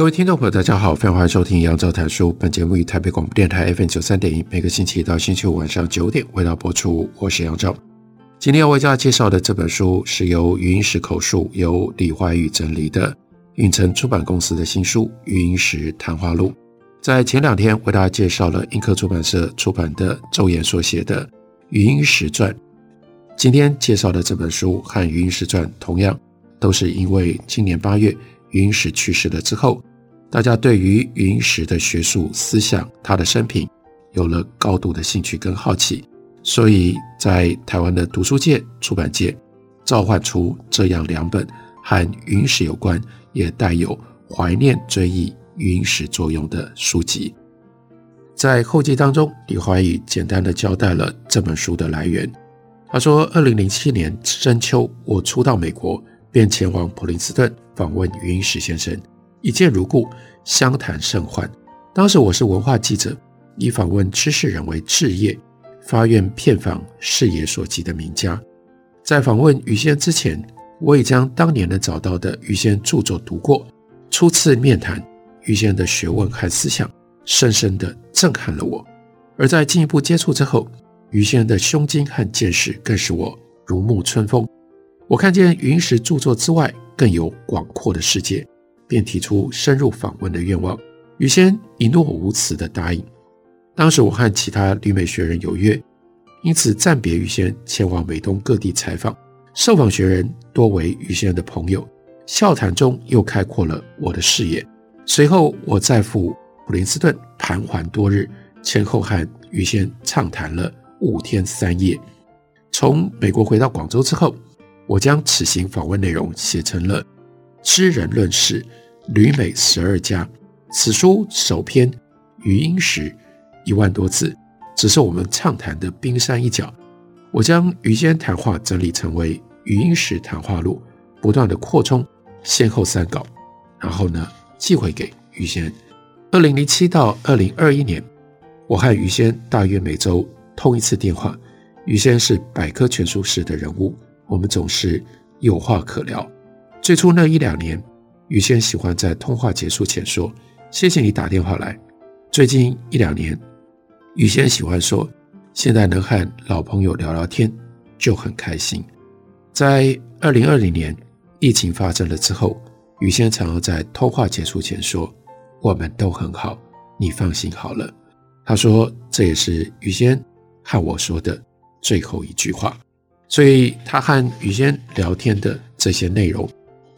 各位听众朋友，大家好，非常欢迎收听杨照谈书。本节目于台北广播电台 FM 九三点一，每个星期一到星期五晚上九点为大家播出。我是杨照。今天要为大家介绍的这本书是由余英时口述，由李怀宇整理的允晨出版公司的新书《余英时谈话录》。在前两天为大家介绍了印刻出版社出版的周延所写的《余英时传》，今天介绍的这本书和《余英时传》同样都是因为今年八月余英时去世了之后。大家对于云石的学术思想、他的生平有了高度的兴趣跟好奇，所以在台湾的读书界、出版界召唤出这样两本和云石有关，也带有怀念追忆云石作用的书籍。在后记当中，李怀宇简单的交代了这本书的来源。他说：“二零零七年深秋，我初到美国，便前往普林斯顿访问云石先生。”一见如故，相谈甚欢。当时我是文化记者，以访问知识人为志业，发愿遍访视野所及的名家。在访问余先之前，我已将当年能找到的余先著作读过。初次面谈余先的学问和思想，深深地震撼了我。而在进一步接触之后，余先的胸襟和见识更使我如沐春风。我看见云石著作之外，更有广阔的世界。便提出深入访问的愿望，于先一诺无辞地答应。当时我和其他旅美学人有约，因此暂别于先前往美东各地采访。受访学人多为于先的朋友，笑谈中又开阔了我的视野。随后我再赴普林斯顿盘桓多日，前后和余先畅谈了五天三夜。从美国回到广州之后，我将此行访问内容写成了《知人论事》。旅美十二家，此书首篇余英时一万多字，只是我们畅谈的冰山一角。我将余先谈话整理成为《余英时谈话录》，不断的扩充先后三稿，然后呢寄回给余先。二零零七到二零二一年，我和余先大约每周通一次电话。余先是百科全书式的人物，我们总是有话可聊。最初那一两年。余先喜欢在通话结束前说：“谢谢你打电话来。”最近一两年，余先喜欢说：“现在能和老朋友聊聊天就很开心。”在二零二零年疫情发生了之后，余先常常在通话结束前说：“我们都很好，你放心好了。”他说这也是余先和我说的最后一句话，所以他和余先聊天的这些内容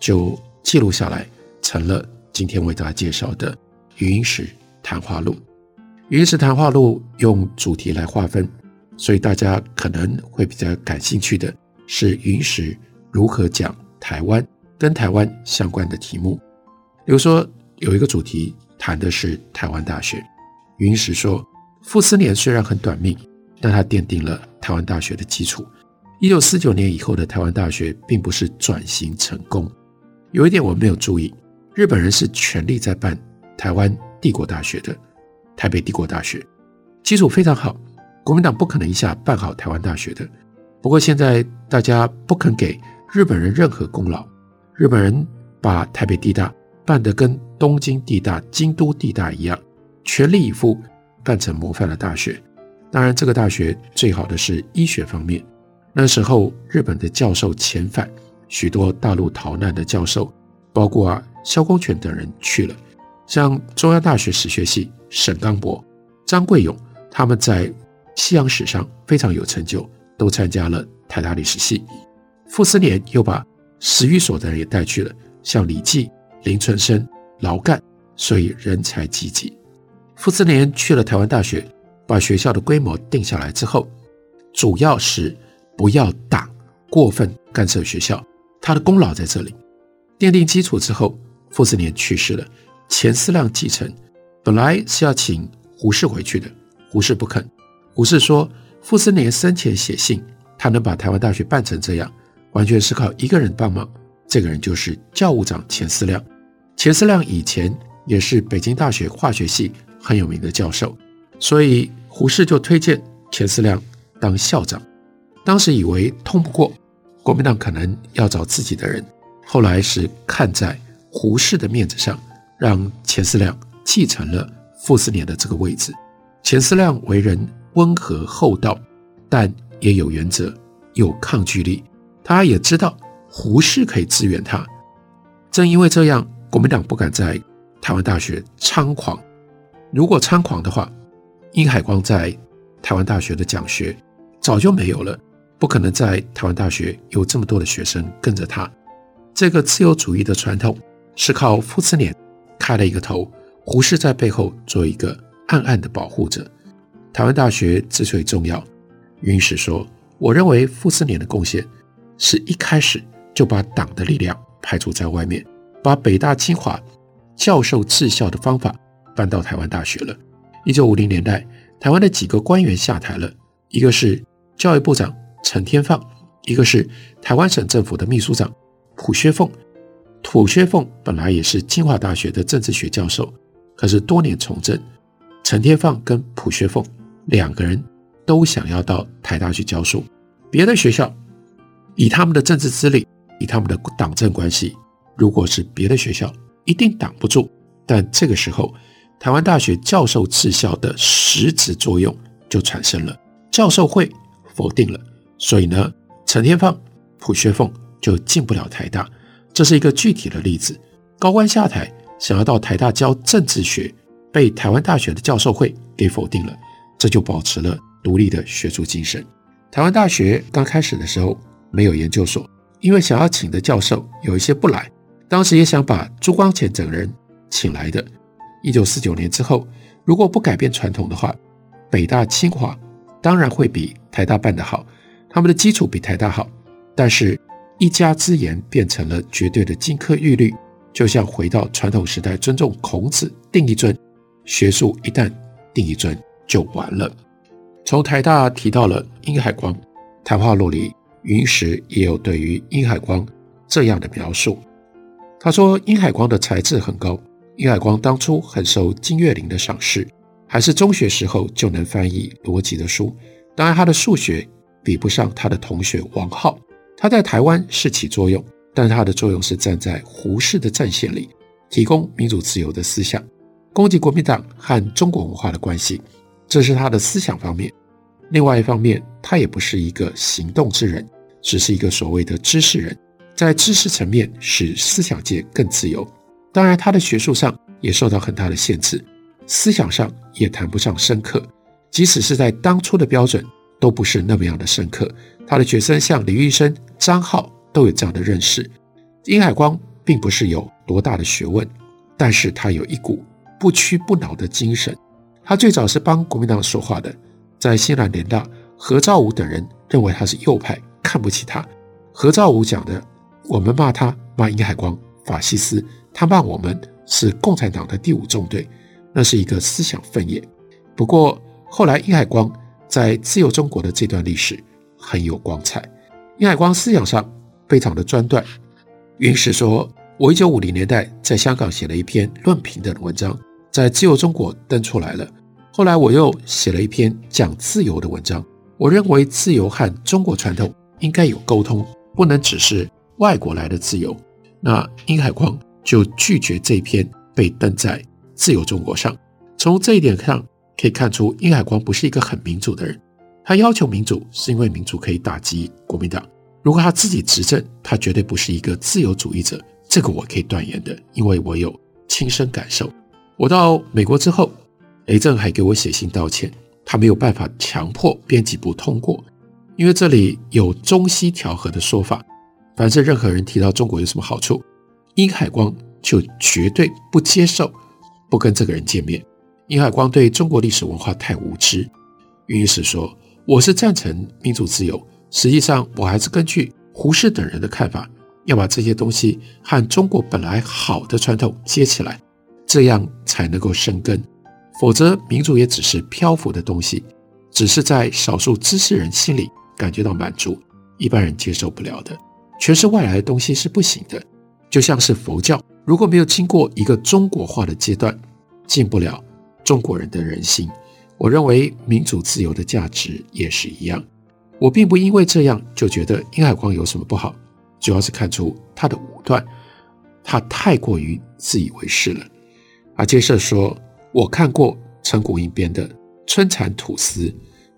就。记录下来，成了今天为大家介绍的《云石谈话录》。《云石谈话录》用主题来划分，所以大家可能会比较感兴趣的是云石如何讲台湾跟台湾相关的题目。比如说，有一个主题谈的是台湾大学。云石说：“傅斯年虽然很短命，但他奠定了台湾大学的基础。一九四九年以后的台湾大学，并不是转型成功。”有一点我没有注意，日本人是全力在办台湾帝国大学的，台北帝国大学基础非常好，国民党不可能一下办好台湾大学的。不过现在大家不肯给日本人任何功劳，日本人把台北地大办得跟东京地大、京都地大一样，全力以赴办成模范的大学。当然，这个大学最好的是医学方面，那时候日本的教授遣返。许多大陆逃难的教授，包括啊萧公权等人去了，像中央大学史学系沈刚博、张贵勇，他们在西洋史上非常有成就，都参加了台大历史系。傅斯年又把十余所的人也带去了，像李济、林存生、劳干，所以人才济济。傅斯年去了台湾大学，把学校的规模定下来之后，主要是不要党过分干涉学校，他的功劳在这里。奠定基础之后，傅斯年去世了，钱思亮继承。本来是要请胡适回去的，胡适不肯。胡适说，傅斯年生前写信，他能把台湾大学办成这样，完全是靠一个人帮忙。这个人就是教务长钱思亮。钱思亮以前也是北京大学化学系很有名的教授，所以胡适就推荐钱思亮当校长。当时以为通不过，国民党可能要找自己的人，后来是看在胡适的面子上，让钱思亮继承了傅斯年的这个位置。钱思亮为人温和厚道，但也有原则，有抗拒力。他也知道胡适可以支援他，正因为这样。国民党不敢在台湾大学猖狂，如果猖狂的话，殷海光在台湾大学的讲学早就没有了，不可能在台湾大学有这么多的学生跟着他。这个自由主义的传统是靠傅斯年开了一个头，胡适在背后做一个暗暗的保护者。台湾大学之所以重要，云石说，我认为傅斯年的贡献是一开始就把党的力量排除在外面。把北大、清华教授治校的方法搬到台湾大学了。一九五零年代，台湾的几个官员下台了，一个是教育部长陈天放，一个是台湾省政府的秘书长卜薛凤。卜薛凤本来也是清华大学的政治学教授，可是多年从政，陈天放跟卜薛凤两个人都想要到台大去教书。别的学校以他们的政治资历，以他们的党政关系。如果是别的学校，一定挡不住。但这个时候，台湾大学教授治校的实质作用就产生了。教授会否定了，所以呢，陈天放、卜薛凤就进不了台大。这是一个具体的例子。高官下台，想要到台大教政治学，被台湾大学的教授会给否定了。这就保持了独立的学术精神。台湾大学刚开始的时候没有研究所，因为想要请的教授有一些不来。当时也想把朱光潜等人请来的。一九四九年之后，如果不改变传统的话，北大、清华当然会比台大办得好，他们的基础比台大好。但是，一家之言变成了绝对的金科玉律，就像回到传统时代，尊重孔子，定一尊，学术一旦定一尊就完了。从台大提到了殷海光，谈话录里云石也有对于殷海光这样的描述。他说：“殷海光的才智很高。殷海光当初很受金岳霖的赏识，还是中学时候就能翻译逻辑的书。当然，他的数学比不上他的同学王浩。他在台湾是起作用，但他的作用是站在胡适的战线里，提供民主自由的思想，攻击国民党和中国文化的关系。这是他的思想方面。另外一方面，他也不是一个行动之人，只是一个所谓的知识人。”在知识层面使思想界更自由，当然他的学术上也受到很大的限制，思想上也谈不上深刻，即使是在当初的标准都不是那么样的深刻。他的学生像李玉生、张浩都有这样的认识。殷海光并不是有多大的学问，但是他有一股不屈不挠的精神。他最早是帮国民党说话的，在新南联大，何兆武等人认为他是右派，看不起他。何兆武讲的。我们骂他，骂殷海光法西斯，他骂我们是共产党的第五纵队，那是一个思想分野。不过后来殷海光在自由中国的这段历史很有光彩。殷海光思想上非常的专断。云石说，我一九五零年代在香港写了一篇论平等的文章，在自由中国登出来了。后来我又写了一篇讲自由的文章。我认为自由和中国传统应该有沟通，不能只是。外国来的自由，那殷海光就拒绝这篇被登在《自由中国》上。从这一点上可以看出，殷海光不是一个很民主的人。他要求民主，是因为民主可以打击国民党。如果他自己执政，他绝对不是一个自由主义者。这个我可以断言的，因为我有亲身感受。我到美国之后，雷震还给我写信道歉，他没有办法强迫编辑部通过，因为这里有中西调和的说法。凡是任何人提到中国有什么好处，殷海光就绝对不接受，不跟这个人见面。殷海光对中国历史文化太无知。云石说：“我是赞成民主自由，实际上我还是根据胡适等人的看法，要把这些东西和中国本来好的传统接起来，这样才能够生根。否则，民主也只是漂浮的东西，只是在少数知识人心里感觉到满足，一般人接受不了的。全是外来的东西是不行的。就像是佛教，如果没有经过一个中国化的阶段，进不了中国人的人心。我认为民主自由的价值也是一样。我并不因为这样就觉得殷海光有什么不好，主要是看出他的武断，他太过于自以为是了。啊，接着说。我看过陈鼓应编的《春蚕吐丝》，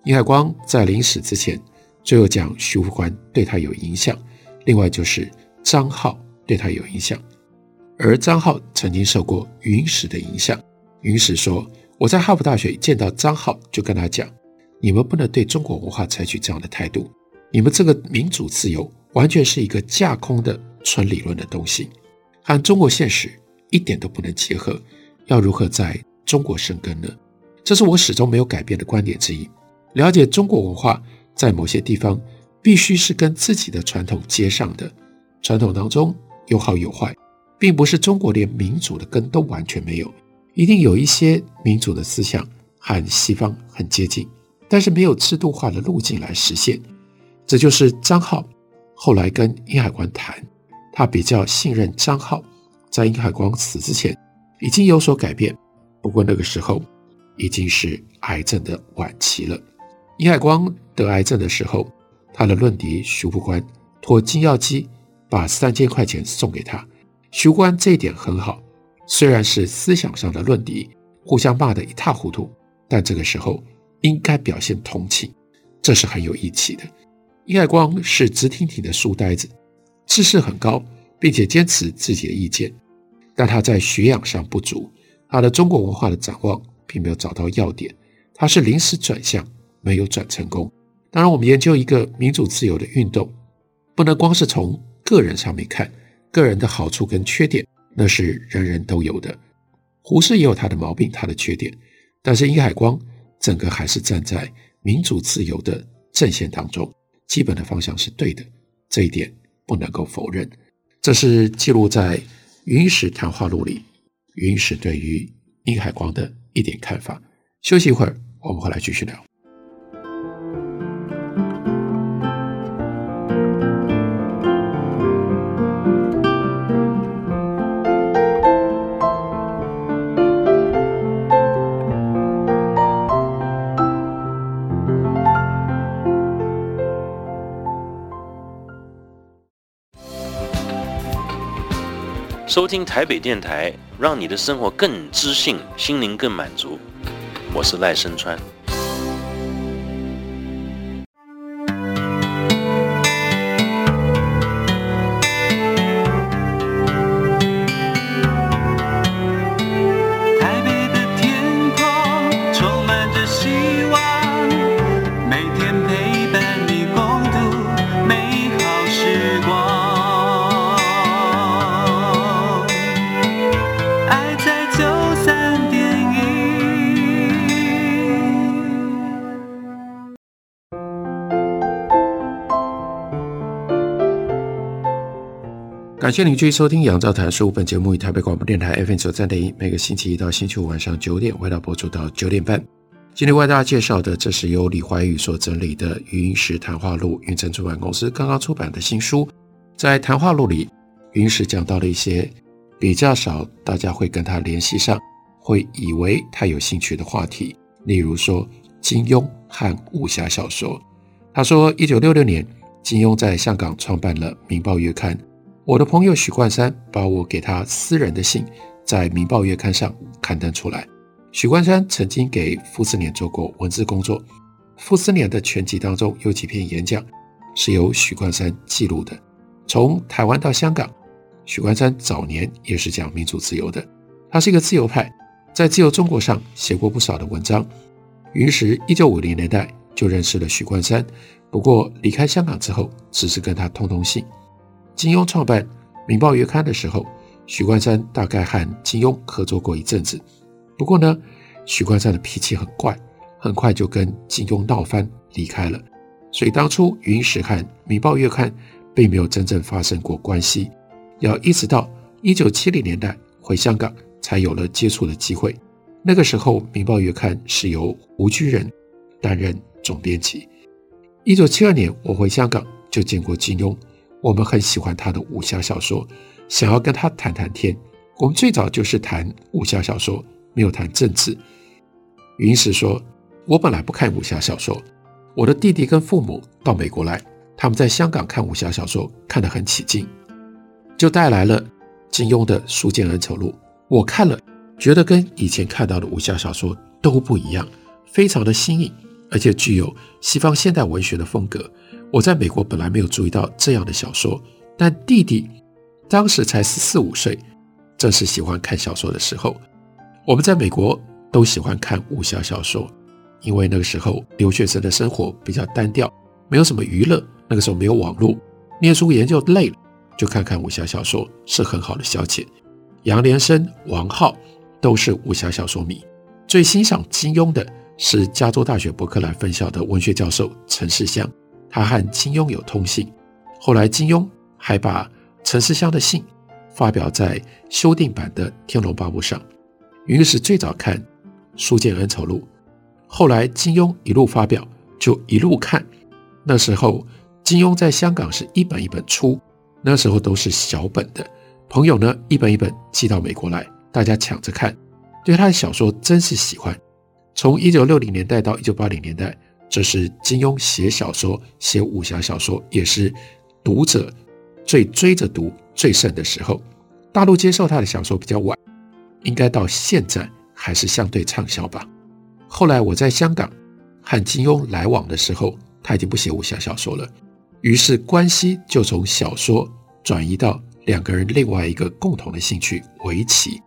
殷海光在临死之前，最后讲徐福官对他有影响，另外就是张浩对他有影响，而张浩曾经受过云石的影响。云石说：“我在哈佛大学见到张浩，就跟他讲，你们不能对中国文化采取这样的态度，你们这个民主自由完全是一个架空的纯理论的东西，和中国现实一点都不能结合，要如何在？”中国生根呢，这是我始终没有改变的观点之一。了解中国文化，在某些地方必须是跟自己的传统接上的。传统当中有好有坏，并不是中国连民主的根都完全没有，一定有一些民主的思想和西方很接近，但是没有制度化的路径来实现。这就是张浩后来跟殷海光谈，他比较信任张浩，在殷海光死之前已经有所改变。不过那个时候已经是癌症的晚期了。殷海光得癌症的时候，他的论敌徐复观托金耀基把三千块钱送给他。徐复观这一点很好，虽然是思想上的论敌，互相骂得一塌糊涂，但这个时候应该表现同情，这是很有义气的。殷爱光是直挺挺的书呆子，知识很高，并且坚持自己的意见，但他在学养上不足。他的中国文化的展望并没有找到要点，他是临时转向，没有转成功。当然，我们研究一个民主自由的运动，不能光是从个人上面看，个人的好处跟缺点，那是人人都有的。胡适也有他的毛病，他的缺点，但是殷海光整个还是站在民主自由的阵线当中，基本的方向是对的，这一点不能够否认。这是记录在《云石谈话录》里。云石对于殷海光的一点看法。休息一会儿，我们回来继续聊。收听台北电台，让你的生活更知性，心灵更满足。我是赖声川。谢您继续收听《杨照谈书》本节目，以台北广播电台 FM 九三点一，每个星期一到星期五晚上九点，为大家播出到九点半。今天为大家介绍的，这是由李怀宇所整理的《云石谈话录》，云城出版公司刚刚出版的新书。在谈话录里，云石讲到了一些比较少大家会跟他联系上，会以为他有兴趣的话题，例如说金庸和武侠小说。他说，一九六六年，金庸在香港创办了《明报月刊》。我的朋友许冠山把我给他私人的信在《明报月刊》上刊登出来。许冠山曾经给傅斯年做过文字工作，傅斯年的全集当中有几篇演讲是由许冠山记录的。从台湾到香港，许冠山早年也是讲民主自由的，他是一个自由派，在自由中国上写过不少的文章。云石一九五零年代就认识了许冠山，不过离开香港之后，只是跟他通通信。金庸创办《明报月刊》的时候，许冠山大概和金庸合作过一阵子。不过呢，许冠山的脾气很怪，很快就跟金庸闹翻离开了。所以当初云石和《民报月刊》并没有真正发生过关系，要一直到一九七零年代回香港才有了接触的机会。那个时候，《民报月刊》是由吴居仁担任总编辑。一九七二年，我回香港就见过金庸，我们很喜欢他的武侠小说，想要跟他谈谈天。我们最早就是谈武侠小说，没有谈政治。云石说：“我本来不看武侠小说。”我的弟弟跟父母到美国来，他们在香港看武侠小说看得很起劲，就带来了金庸的《书剑恩仇录》。我看了，觉得跟以前看到的武侠小说都不一样，非常的新颖，而且具有西方现代文学的风格。我在美国本来没有注意到这样的小说，但弟弟当时才十四五岁，正是喜欢看小说的时候。我们在美国都喜欢看武侠小说。因为那个时候留学生的生活比较单调，没有什么娱乐。那个时候没有网络，念书研究累了，就看看武侠小说是很好的消遣。杨连生、王浩都是武侠小说迷，最欣赏金庸的是加州大学伯克莱分校的文学教授陈世香，他和金庸有通信。后来金庸还把陈思香的信发表在修订版的《天龙八部》上。云是最早看《书剑恩仇录》。后来金庸一路发表，就一路看。那时候金庸在香港是一本一本出，那时候都是小本的。朋友呢，一本一本寄到美国来，大家抢着看。对他的小说真是喜欢。从一九六零年代到一九八零年代，这是金庸写小说、写武侠小说，也是读者最追着读最盛的时候。大陆接受他的小说比较晚，应该到现在还是相对畅销吧。后来我在香港和金庸来往的时候，他已经不写武侠小说了，于是关系就从小说转移到两个人另外一个共同的兴趣——围棋。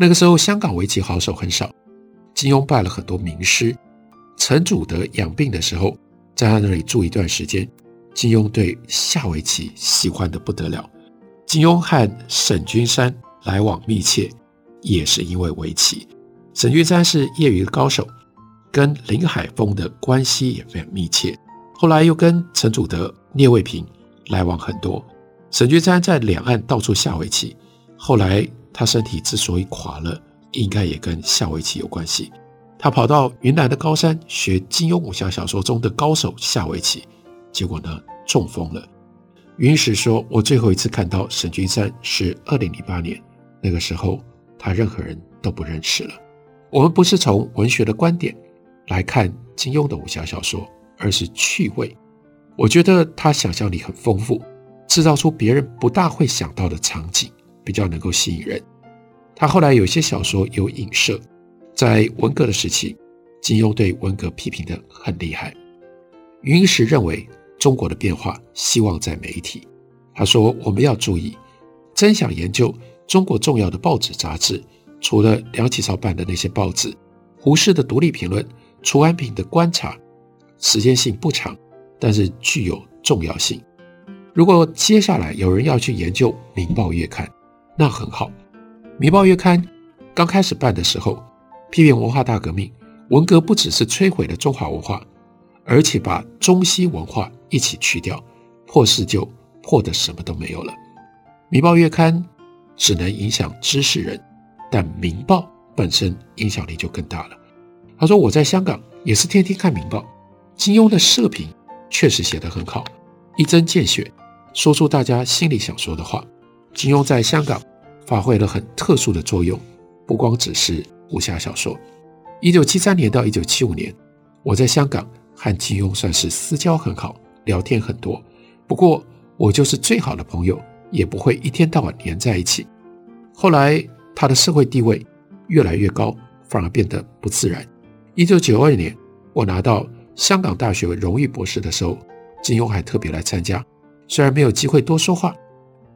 那个时候香港围棋好手很少，金庸拜了很多名师。陈祖德养病的时候，在他那里住一段时间，金庸对下围棋喜欢的不得了。金庸和沈君山来往密切，也是因为围棋。沈君山是业余的高手。跟林海峰的关系也非常密切，后来又跟陈祖德、聂卫平来往很多。沈君山在两岸到处下围棋，后来他身体之所以垮了，应该也跟下围棋有关系。他跑到云南的高山学金庸武侠小说中的高手下围棋，结果呢中风了。云石说：“我最后一次看到沈君山是二零零八年，那个时候他任何人都不认识了。我们不是从文学的观点。”来看金庸的武侠小说，而是趣味。我觉得他想象力很丰富，制造出别人不大会想到的场景，比较能够吸引人。他后来有些小说有影射，在文革的时期，金庸对文革批评的很厉害。云石认为中国的变化希望在媒体。他说我们要注意，真想研究中国重要的报纸杂志，除了梁启超办的那些报纸，胡适的独立评论。楚安平的观察，时间性不长，但是具有重要性。如果接下来有人要去研究《民报月刊》，那很好。《民报月刊》刚开始办的时候，批评文化大革命，文革不只是摧毁了中华文化，而且把中西文化一起去掉，破事就破得什么都没有了。《民报月刊》只能影响知识人，但《民报》本身影响力就更大了。他说：“我在香港也是天天看《明报》，金庸的社评确实写得很好，一针见血，说出大家心里想说的话。金庸在香港发挥了很特殊的作用，不光只是武侠小说。一九七三年到一九七五年，我在香港和金庸算是私交很好，聊天很多。不过我就是最好的朋友，也不会一天到晚黏在一起。后来他的社会地位越来越高，反而变得不自然。”一九九二年，我拿到香港大学荣誉博士的时候，金庸还特别来参加。虽然没有机会多说话，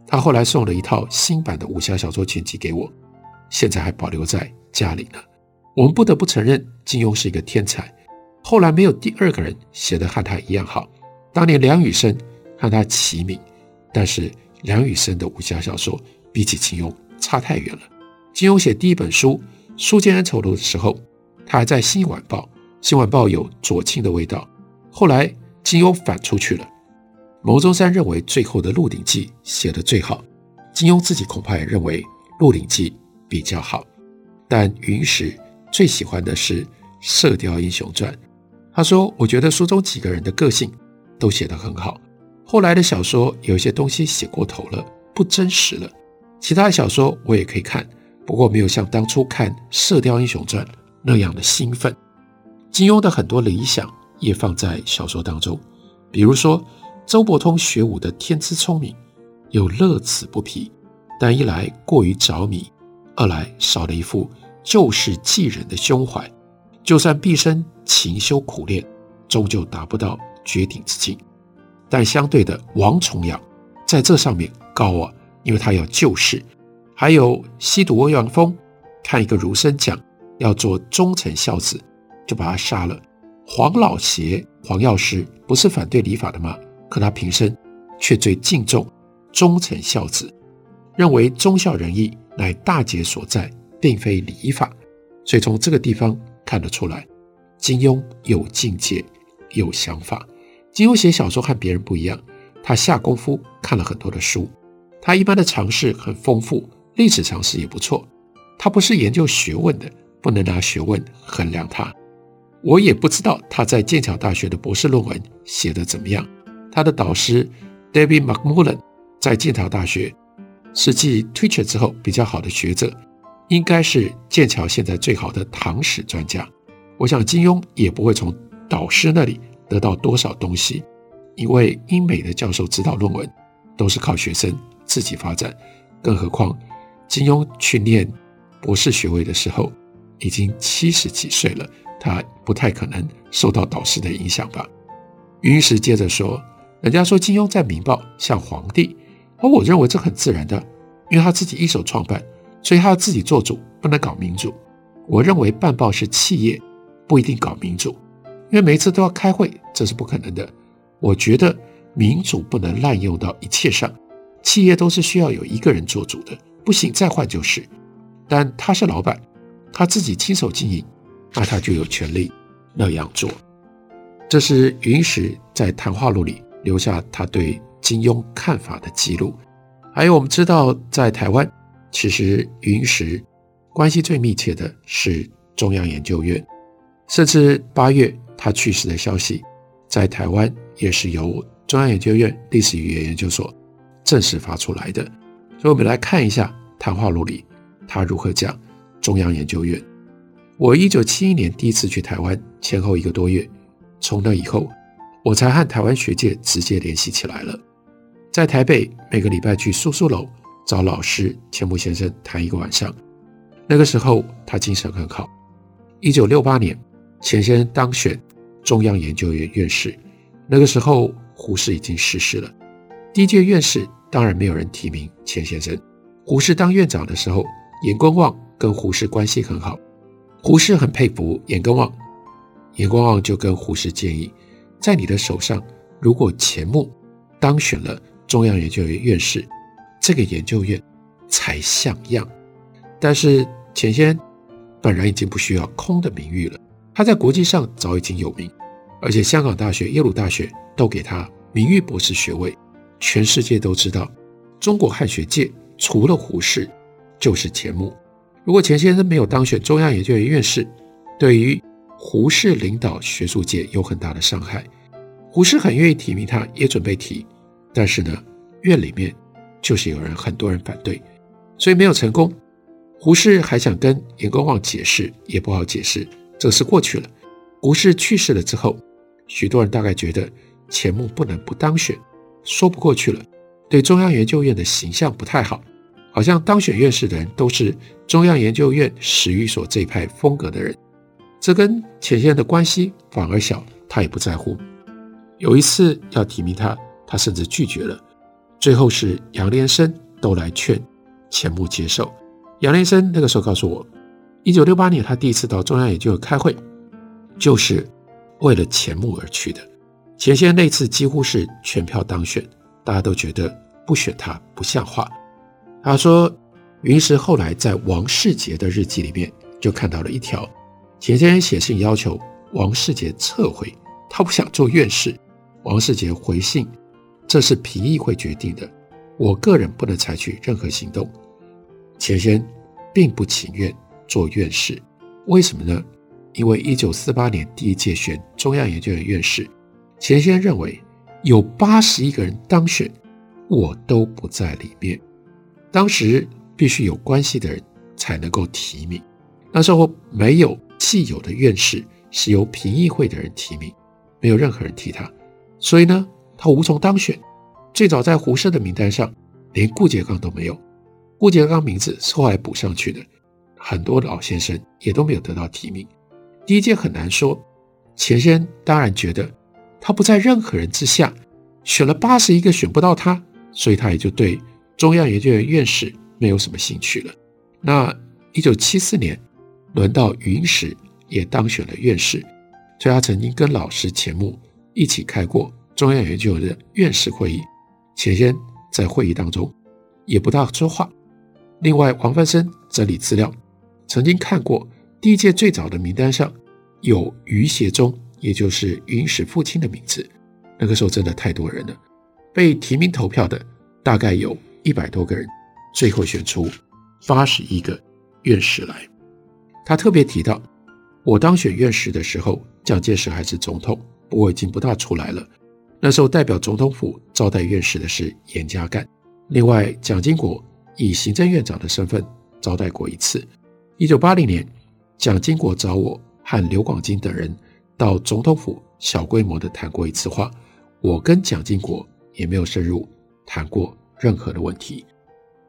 他后来送了一套新版的武侠小说全集给我，现在还保留在家里呢。我们不得不承认，金庸是一个天才。后来没有第二个人写的和他一样好。当年梁羽生和他齐名，但是梁羽生的武侠小说比起金庸差太远了。金庸写第一本书《书剑恩仇录》的时候。他还在《新晚报》，《新晚报》有左倾的味道。后来金庸反出去了。牟中山认为最后的《鹿鼎记》写的最好，金庸自己恐怕也认为《鹿鼎记》比较好，但云石最喜欢的是《射雕英雄传》。他说：“我觉得书中几个人的个性都写得很好，后来的小说有些东西写过头了，不真实了。其他的小说我也可以看，不过没有像当初看《射雕英雄传》那样的兴奋。”金庸的很多理想也放在小说当中，比如说周伯通学武的天资聪明，又乐此不疲，但一来过于着迷，二来少了一副救世济人的胸怀，就算毕生勤修苦练，终究达不到绝顶之境。但相对的，王重阳在这上面高啊，因为他要救世。还有西毒欧阳锋，看一个儒生讲要做忠臣孝子，就把他杀了。黄老邪黄药师不是反对礼法的吗？可他平生却最敬重忠臣孝子，认为忠孝仁义乃大节所在，并非礼法。所以从这个地方看得出来，金庸有境界，有想法。金庸写小说和别人不一样，他下功夫看了很多的书，他一般的常识很丰富，历史常识也不错。他不是研究学问的，不能拿学问衡量他。我也不知道他在剑桥大学的博士论文写得怎么样。他的导师 David MacMullen 在剑桥大学是继 Twitcher 之后比较好的学者，应该是剑桥现在最好的唐史专家。我想金庸也不会从导师那里得到多少东西，因为英美的教授指导论文都是靠学生自己发展，更何况金庸去念博士学位的时候已经七十几岁了。他不太可能受到导师的影响吧？云石接着说：“人家说金庸在《明报》像皇帝，而我认为这很自然的，因为他自己一手创办，所以他要自己做主，不能搞民主。我认为办报是企业，不一定搞民主，因为每次都要开会，这是不可能的。我觉得民主不能滥用到一切上，企业都是需要有一个人做主的，不行再换就是。但他是老板，他自己亲手经营。”那他就有权利那样做。这是云石在谈话录里留下他对金庸看法的记录。还有，我们知道，在台湾，其实云石关系最密切的是中央研究院，甚至八月他去世的消息，在台湾也是由中央研究院历史语言研究所正式发出来的。所以，我们来看一下谈话录里他如何讲中央研究院。我一九七一年第一次去台湾，前后一个多月，从那以后，我才和台湾学界直接联系起来了。在台北，每个礼拜去苏苏楼找老师钱穆先生谈一个晚上。那个时候他精神很好。一九六八年，钱先生当选中央研究院院士。那个时候胡适已经逝世了，第一届院士当然没有人提名钱先生。胡适当院长的时候，颜光望跟胡适关系很好。胡适很佩服颜光望，颜光望就跟胡适建议，在你的手上，如果钱穆当选了中央研究院院士，这个研究院才像样。但是钱先本人已经不需要空的名誉了，他在国际上早已经有名，而且香港大学、耶鲁大学都给他名誉博士学位，全世界都知道，中国汉学界除了胡适，就是钱穆。如果钱先生没有当选中央研究院院士，对于胡适领导学术界有很大的伤害。胡适很愿意提名他，也准备提，但是呢，院里面就是有人很多人反对，所以没有成功。胡适还想跟严公望解释，也不好解释，这事过去了。胡适去世了之后，许多人大概觉得钱穆不能不当选，说不过去了，对中央研究院的形象不太好。好像当选院士的人都是中央研究院史语所这一派风格的人，这跟钱先生的关系反而小，他也不在乎。有一次要提名他，他甚至拒绝了。最后是杨连生都来劝钱穆接受。杨连生那个时候告诉我，一九六八年他第一次到中央研究院开会，就是为了钱穆而去的。钱先生那次几乎是全票当选，大家都觉得不选他不像话。他说，云石后来在王世杰的日记里面就看到了一条，钱先生写信要求王世杰撤回，他不想做院士。王世杰回信：“这是评议会决定的，我个人不能采取任何行动。”钱先并不情愿做院士，为什么呢？因为一九四八年第一届选中央研究院院士，钱先生认为有八十一个人当选，我都不在里面。当时必须有关系的人才能够提名，那时候没有既有的院士是由评议会的人提名，没有任何人提他。所以呢，他无从当选。最早在胡适的名单上，连顾颉刚都没有。顾颉刚名字是后来补上去的，很多老先生也都没有得到提名。第一届很难说，钱先当然觉得他不在任何人之下，选了八十一个选不到他，所以他也就对中央研究院院士没有什么兴趣了。那一九七四年，轮到云石也当选了院士，所以他曾经跟老师钱穆。一起开过中央研究院院士会议，钱先在会议当中也不大说话。另外，王翻身整理资料，曾经看过第一届最早的名单上有俞协中，也就是云石父亲的名字。那个时候真的太多人了，被提名投票的大概有一百多个人，最后选出八十一个院士来。他特别提到，我当选院士的时候，蒋介石还是总统。我已经不大出来了。那时候代表总统府招待院士的是严家淦，另外蒋经国以行政院长的身份招待过一次。一九八零年，蒋经国找我和刘广金等人到总统府小规模的谈过一次话，我跟蒋经国也没有深入谈过任何的问题。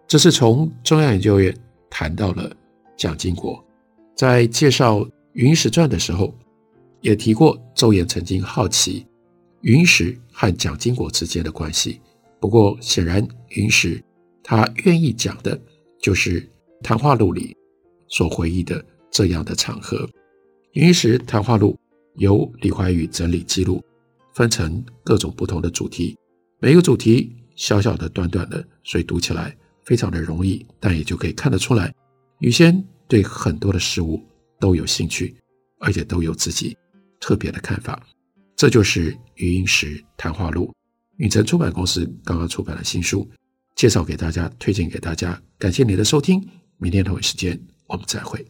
这是从中央研究院谈到了蒋经国，在介绍《云石传》的时候。也提过，周岩曾经好奇云石和蒋经国之间的关系。不过，显然云石他愿意讲的就是谈话录里所回忆的这样的场合。云石谈话录由李怀宇整理记录，分成各种不同的主题，每个主题小小的、短短的，所以读起来非常的容易，但也就可以看得出来，宇先对很多的事物都有兴趣，而且都有自己。特别的看法，这就是余英时谈话录。允晨出版公司刚刚出版的新书，介绍给大家，推荐给大家。感谢你的收听，明天同一时间我们再会。